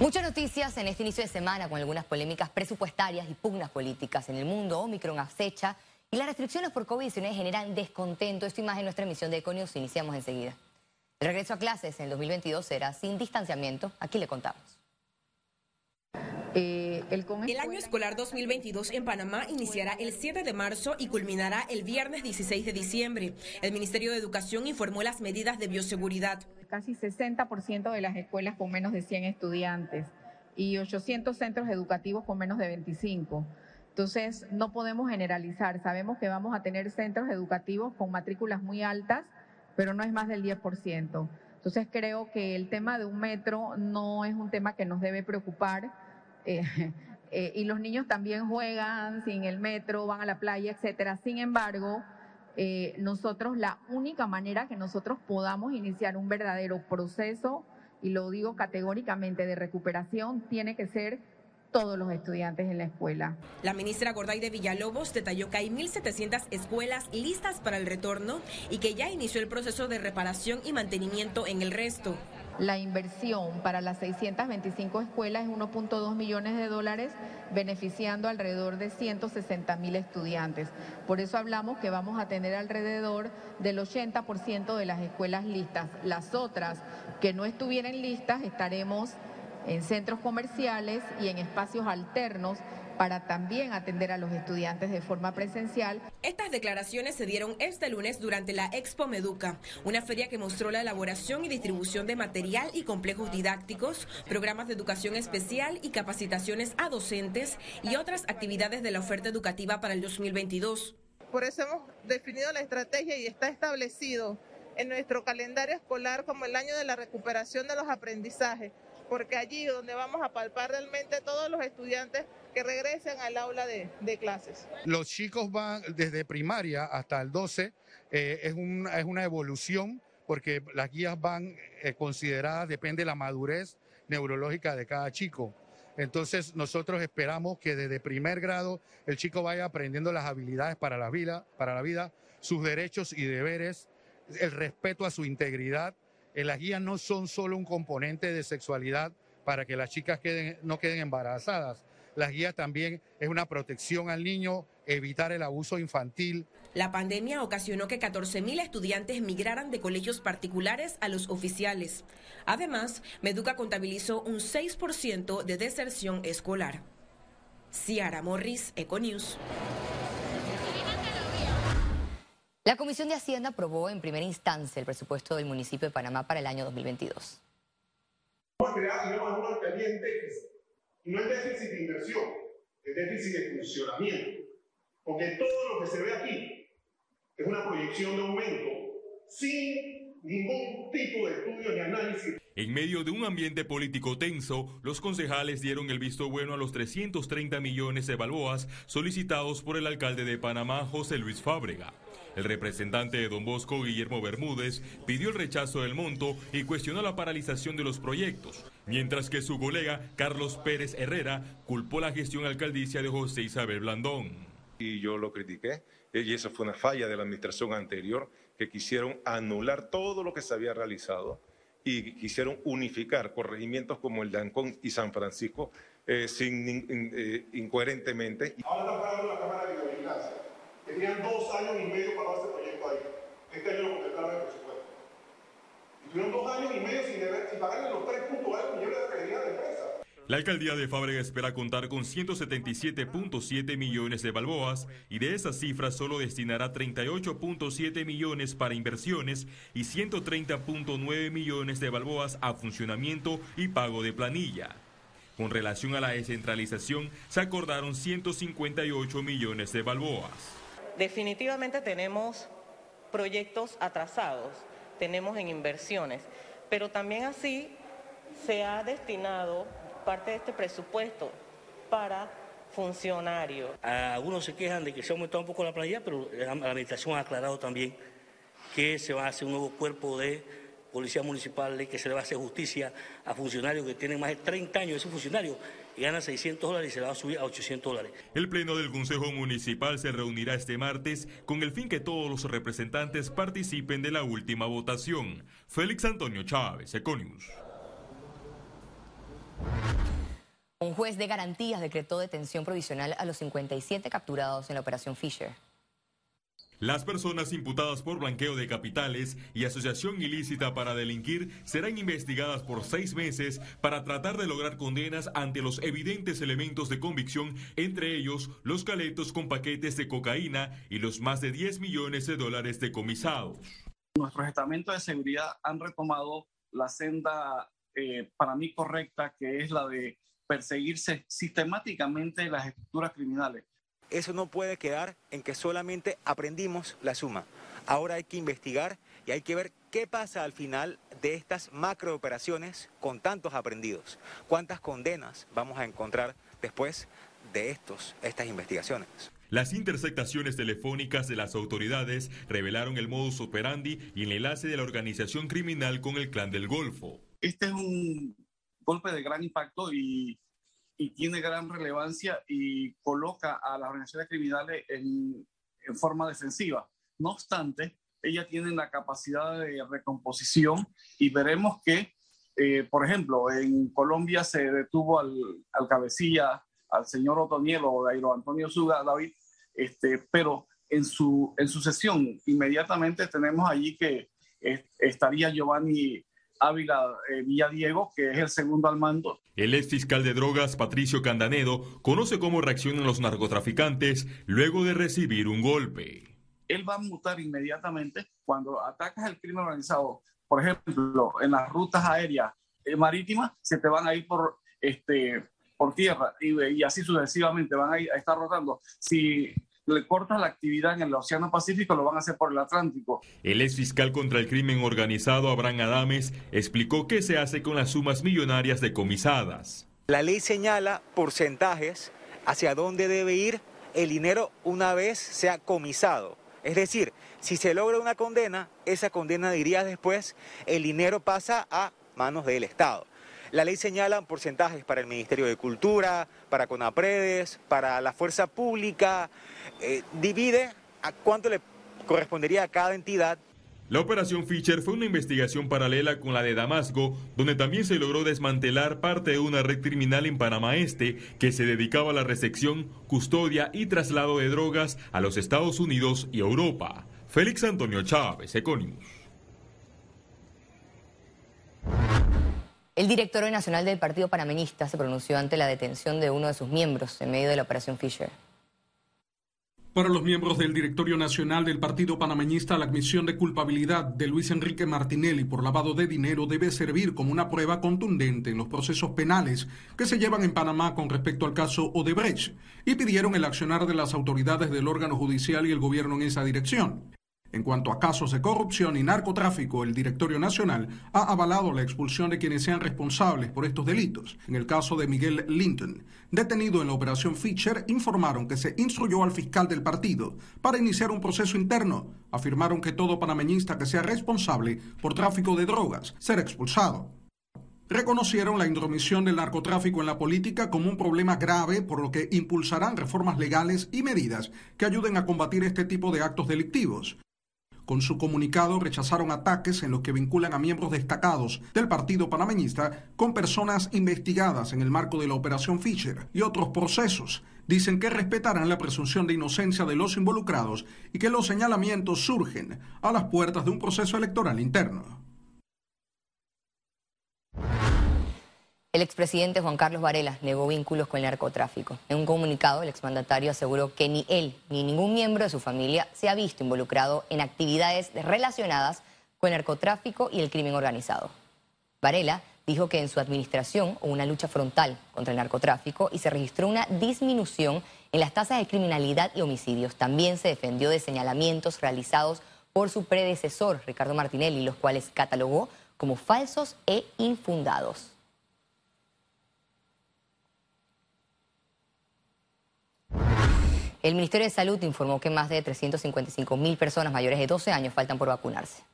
Muchas noticias en este inicio de semana con algunas polémicas presupuestarias y pugnas políticas en el mundo. Omicron acecha y las restricciones por COVID-19 generan descontento. Esto imagen en nuestra emisión de Econius. Iniciamos enseguida. El regreso a clases en el 2022 será sin distanciamiento. Aquí le contamos. Eh, el, año escolar 2022 en Panamá iniciará el 7 de marzo y culminará el viernes 16 de diciembre. El Ministerio de Educación informó las medidas de bioseguridad. Casi 60% de las escuelas con menos de 100 estudiantes y 800 centros educativos con menos de 25. Entonces, no podemos generalizar. Sabemos que vamos a tener centros educativos con matrículas muy altas, pero no es más del 10%. Entonces, creo que el tema de un metro no es un tema que nos debe preocupar eh, eh, y los niños también juegan sin el metro, van a la playa, etcétera. Sin embargo, eh, nosotros la única manera que nosotros podamos iniciar un verdadero proceso, y lo digo categóricamente, de recuperación, tiene que ser todos los estudiantes en la escuela. La ministra Gorday de Villalobos detalló que hay 1.700 escuelas listas para el retorno y que ya inició el proceso de reparación y mantenimiento en el resto. La inversión para las 625 escuelas es 1.2 millones de dólares, beneficiando alrededor de 160 mil estudiantes. Por eso hablamos que vamos a tener alrededor del 80% de las escuelas listas. Las otras que no estuvieran listas estaremos en centros comerciales y en espacios alternos para también atender a los estudiantes de forma presencial. Estas declaraciones se dieron este lunes durante la Expo Meduca, una feria que mostró la elaboración y distribución de material y complejos didácticos, programas de educación especial y capacitaciones a docentes y otras actividades de la oferta educativa para el 2022. Por eso hemos definido la estrategia y está establecido en nuestro calendario escolar como el año de la recuperación de los aprendizajes porque allí donde vamos a palpar realmente todos los estudiantes que regresen al aula de, clases. Los chicos van desde primaria hasta el 12, eh, es, es una evolución porque las guías van eh, consideradas, depende de la madurez neurológica de cada chico. Entonces nosotros esperamos que desde primer grado el chico vaya aprendiendo las habilidades para la vida sus derechos y deberes, el respeto a su integridad, las guías no son solo un componente de sexualidad para que las chicas no queden embarazadas. Las guías también es una protección al niño, evitar el abuso infantil. La pandemia ocasionó que 14.000 estudiantes migraran de colegios particulares a los oficiales. Además, Meduca contabilizó un 6% de deserción escolar. Ciara Morris, Econews. La Comisión de Hacienda aprobó en primera instancia el presupuesto del municipio de Panamá para el año 2022. Vamos a crear nuevas también déficit. Y no es déficit de inversión, es déficit de funcionamiento. Porque todo lo que se ve aquí es una proyección de aumento sin ningún tipo de estudio ni análisis. En medio de un ambiente político tenso, los concejales dieron el visto bueno a los 330 millones de balboas solicitados por el alcalde de Panamá, José Luis Fábrega. El representante de Don Bosco, Guillermo Bermúdez, pidió el rechazo del monto y cuestionó la paralización de los proyectos, mientras que su colega, Carlos Pérez Herrera, culpó la gestión alcaldicia de José Isabel Blandón. Y yo lo critiqué, y eso fue una falla de la administración anterior, que quisieron anular todo lo que se había realizado y quisieron unificar corregimientos como el de Ancón y San Francisco eh, sin, eh, incoherentemente. Ahora la Cámara de Tenían dos años y medio para este proyecto ahí. Este año lo completaron el presupuesto. Y tuvieron dos años y medio sin, deber, sin pagarle los 3.2 millones de credibilidad de. La alcaldía de Fábrega espera contar con 177.7 millones de balboas y de esas cifras solo destinará 38.7 millones para inversiones y 130.9 millones de balboas a funcionamiento y pago de planilla. Con relación a la descentralización, se acordaron 158 millones de balboas. Definitivamente tenemos proyectos atrasados, tenemos en inversiones, pero también así se ha destinado parte de este presupuesto para funcionarios. Algunos se quejan de que se ha aumentado un poco la planilla, pero la administración ha aclarado también que se va a hacer un nuevo cuerpo de policía municipal que se le va a hacer justicia a funcionarios que tienen más de 30 años, esos funcionarios, y ganan 600 dólares y se le va a subir a 800 dólares. El Pleno del Consejo Municipal se reunirá este martes con el fin que todos los representantes participen de la última votación. Félix Antonio Chávez, Econius. Un juez de garantías decretó detención provisional a los 57 capturados en la operación Fisher. Las personas imputadas por blanqueo de capitales y asociación ilícita para delinquir serán investigadas por seis meses para tratar de lograr condenas ante los evidentes elementos de convicción, entre ellos los caletos con paquetes de cocaína y los más de 10 millones de dólares decomisados. Nuestros estamentos de seguridad han retomado la senda eh, para mí correcta, que es la de perseguirse sistemáticamente las estructuras criminales eso no puede quedar en que solamente aprendimos la suma. Ahora hay que investigar y hay que ver qué pasa al final de estas macrooperaciones con tantos aprendidos. ¿Cuántas condenas vamos a encontrar después de estos, estas investigaciones? Las interceptaciones telefónicas de las autoridades revelaron el modus operandi y el enlace de la organización criminal con el clan del Golfo. Este es un golpe de gran impacto y y tiene gran relevancia y coloca a las organizaciones criminales en, en forma defensiva. No obstante, ellas tienen la capacidad de recomposición y veremos que, eh, por ejemplo, en Colombia se detuvo al, al cabecilla, al señor Otoniel o Dairo Antonio Suga David, este, pero en su, en su sesión inmediatamente tenemos allí que estaría Giovanni Ávila eh, Villadiego, que es el segundo al mando. El ex fiscal de drogas, Patricio Candanedo, conoce cómo reaccionan los narcotraficantes luego de recibir un golpe. Él va a mutar inmediatamente cuando atacas el crimen organizado. Por ejemplo, en las rutas aéreas eh, marítimas, se te van a ir por, este, por tierra y, y así sucesivamente van a, ir, a estar rotando. Si le cortan la actividad en el Océano Pacífico, lo van a hacer por el Atlántico. El ex fiscal contra el crimen organizado, Abraham Adames, explicó qué se hace con las sumas millonarias decomisadas. La ley señala porcentajes hacia dónde debe ir el dinero una vez sea comisado. Es decir, si se logra una condena, esa condena diría después, el dinero pasa a manos del Estado. La ley señala porcentajes para el Ministerio de Cultura, para CONAPREDES, para la Fuerza Pública, eh, divide a cuánto le correspondería a cada entidad. La operación Fischer fue una investigación paralela con la de Damasco, donde también se logró desmantelar parte de una red criminal en Panamá Este que se dedicaba a la recepción, custodia y traslado de drogas a los Estados Unidos y Europa. Félix Antonio Chávez, Econimus. El director nacional del Partido Panameñista se pronunció ante la detención de uno de sus miembros en medio de la operación Fisher. Para los miembros del Directorio Nacional del Partido Panameñista, la admisión de culpabilidad de Luis Enrique Martinelli por lavado de dinero debe servir como una prueba contundente en los procesos penales que se llevan en Panamá con respecto al caso Odebrecht y pidieron el accionar de las autoridades del órgano judicial y el gobierno en esa dirección. En cuanto a casos de corrupción y narcotráfico, el Directorio Nacional ha avalado la expulsión de quienes sean responsables por estos delitos. En el caso de Miguel Linton, detenido en la operación Fischer, informaron que se instruyó al fiscal del partido para iniciar un proceso interno. Afirmaron que todo panameñista que sea responsable por tráfico de drogas será expulsado. Reconocieron la intromisión del narcotráfico en la política como un problema grave, por lo que impulsarán reformas legales y medidas que ayuden a combatir este tipo de actos delictivos. Con su comunicado rechazaron ataques en los que vinculan a miembros destacados del Partido Panameñista con personas investigadas en el marco de la Operación Fischer y otros procesos. Dicen que respetarán la presunción de inocencia de los involucrados y que los señalamientos surgen a las puertas de un proceso electoral interno. El expresidente Juan Carlos Varela negó vínculos con el narcotráfico. En un comunicado, el exmandatario aseguró que ni él ni ningún miembro de su familia se ha visto involucrado en actividades relacionadas con el narcotráfico y el crimen organizado. Varela dijo que en su administración hubo una lucha frontal contra el narcotráfico y se registró una disminución en las tasas de criminalidad y homicidios. También se defendió de señalamientos realizados por su predecesor, Ricardo Martinelli, los cuales catalogó como falsos e infundados. El Ministerio de Salud informó que más de 355 mil personas mayores de 12 años faltan por vacunarse.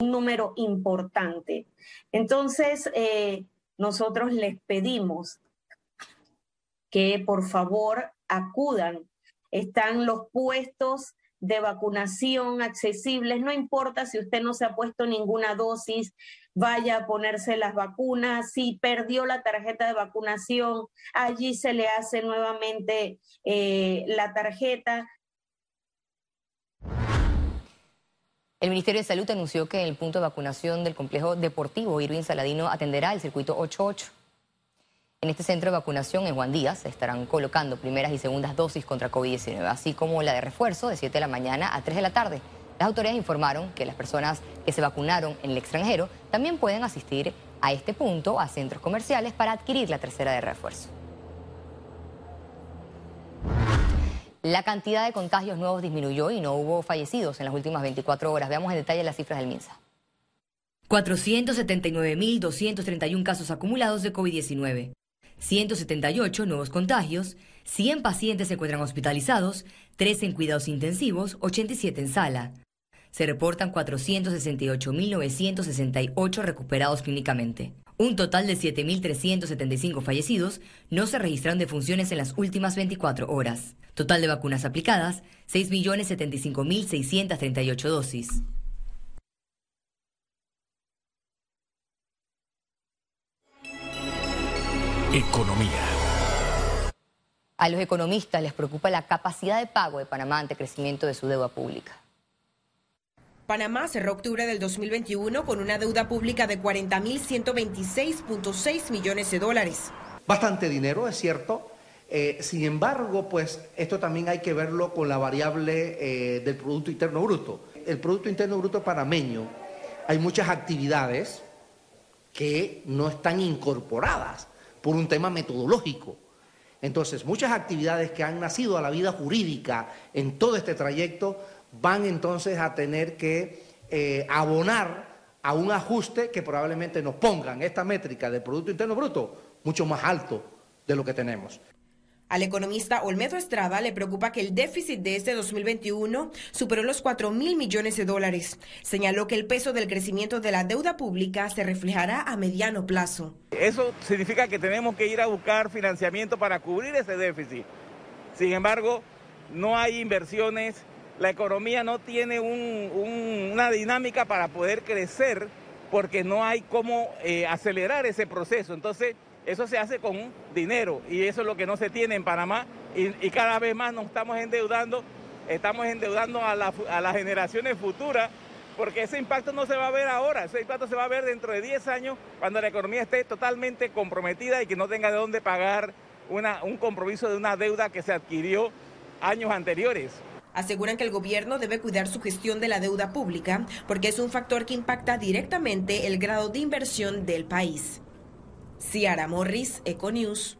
Un número importante. Entonces, eh, nosotros les pedimos que por favor acudan. Están los puestos de vacunación accesibles, no importa si usted no se ha puesto ninguna dosis, vaya a ponerse las vacunas, si perdió la tarjeta de vacunación, allí se le hace nuevamente eh, la tarjeta. El Ministerio de Salud anunció que el punto de vacunación del complejo deportivo Irving Saladino atenderá el circuito 88. En este centro de vacunación en Juan Díaz se estarán colocando primeras y segundas dosis contra COVID-19, así como la de refuerzo de 7 de la mañana a 3 de la tarde. Las autoridades informaron que las personas que se vacunaron en el extranjero también pueden asistir a este punto a centros comerciales para adquirir la tercera de refuerzo. La cantidad de contagios nuevos disminuyó y no hubo fallecidos en las últimas 24 horas. Veamos en detalle las cifras del MINSA. 479.231 casos acumulados de COVID-19. 178 nuevos contagios, 100 pacientes se encuentran hospitalizados, 3 en cuidados intensivos, 87 en sala. Se reportan 468.968 recuperados clínicamente. Un total de 7.375 fallecidos no se registraron defunciones en las últimas 24 horas. Total de vacunas aplicadas, 6.075.638 dosis. Economía. A los economistas les preocupa la capacidad de pago de Panamá ante el crecimiento de su deuda pública. Panamá cerró octubre del 2021 con una deuda pública de 40.126.6 millones de dólares. Bastante dinero, es cierto. Eh, sin embargo, pues esto también hay que verlo con la variable eh, del Producto Interno Bruto. El Producto Interno Bruto panameño, hay muchas actividades que no están incorporadas por un tema metodológico. Entonces, muchas actividades que han nacido a la vida jurídica en todo este trayecto van entonces a tener que eh, abonar a un ajuste que probablemente nos pongan esta métrica del Producto Interno Bruto mucho más alto de lo que tenemos. Al economista Olmedo Estrada le preocupa que el déficit de este 2021 superó los 4 mil millones de dólares. Señaló que el peso del crecimiento de la deuda pública se reflejará a mediano plazo. Eso significa que tenemos que ir a buscar financiamiento para cubrir ese déficit. Sin embargo, no hay inversiones, la economía no tiene una dinámica para poder crecer porque no hay cómo eh, acelerar ese proceso. Entonces, eso se hace con dinero y eso es lo que no se tiene en Panamá y, cada vez más nos estamos endeudando, estamos endeudando a, las generaciones futuras porque ese impacto no se va a ver ahora, ese impacto se va a ver dentro de 10 años cuando la economía esté totalmente comprometida y que no tenga de dónde pagar un compromiso de una deuda que se adquirió años anteriores. Aseguran que el gobierno debe cuidar su gestión de la deuda pública porque es un factor que impacta directamente el grado de inversión del país. Ciara Morris, Econews.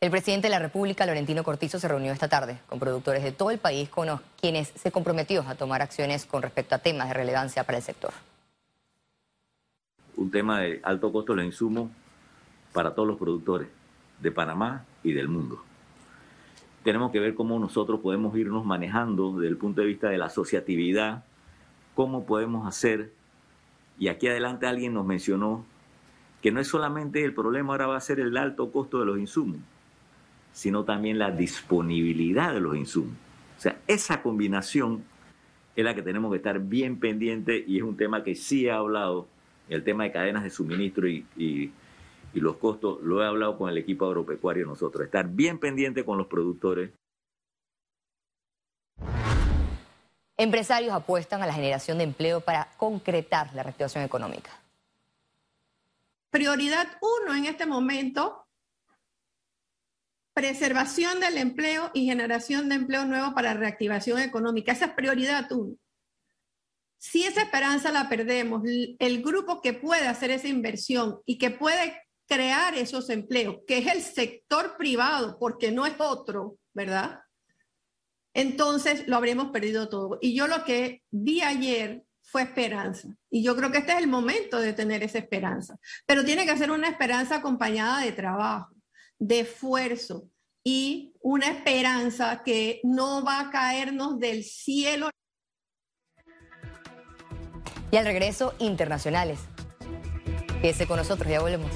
El presidente de la República, Laurentino Cortizo, se reunió esta tarde con productores de todo el país con los quienes se comprometió a tomar acciones con respecto a temas de relevancia para el sector. Un tema de alto costo de los insumos para todos los productores de Panamá y del mundo. Tenemos que ver cómo nosotros podemos irnos manejando desde el punto de vista de la asociatividad, cómo podemos hacer y aquí adelante alguien nos mencionó que no es solamente el problema ahora va a ser el alto costo de los insumos, sino también la disponibilidad de los insumos. O sea, esa combinación es la que tenemos que estar bien pendiente y es un tema que sí he hablado, el tema de cadenas de suministro y, y los costos, lo he hablado con el equipo agropecuario nosotros, estar bien pendiente con los productores. Empresarios apuestan a la generación de empleo para concretar la reactivación económica. Prioridad uno en este momento, preservación del empleo y generación de empleo nuevo para reactivación económica. Esa es prioridad uno. Si esa esperanza la perdemos, el grupo que puede hacer esa inversión y que puede crear esos empleos, que es el sector privado, porque no es otro, ¿verdad? Entonces lo habremos perdido todo. Y yo lo que vi ayer fue esperanza. Y yo creo que este es el momento de tener esa esperanza. Pero tiene que ser una esperanza acompañada de trabajo, de esfuerzo y una esperanza que no va a caernos del cielo. Y al regreso, internacionales. Quédese con nosotros, ya volvemos.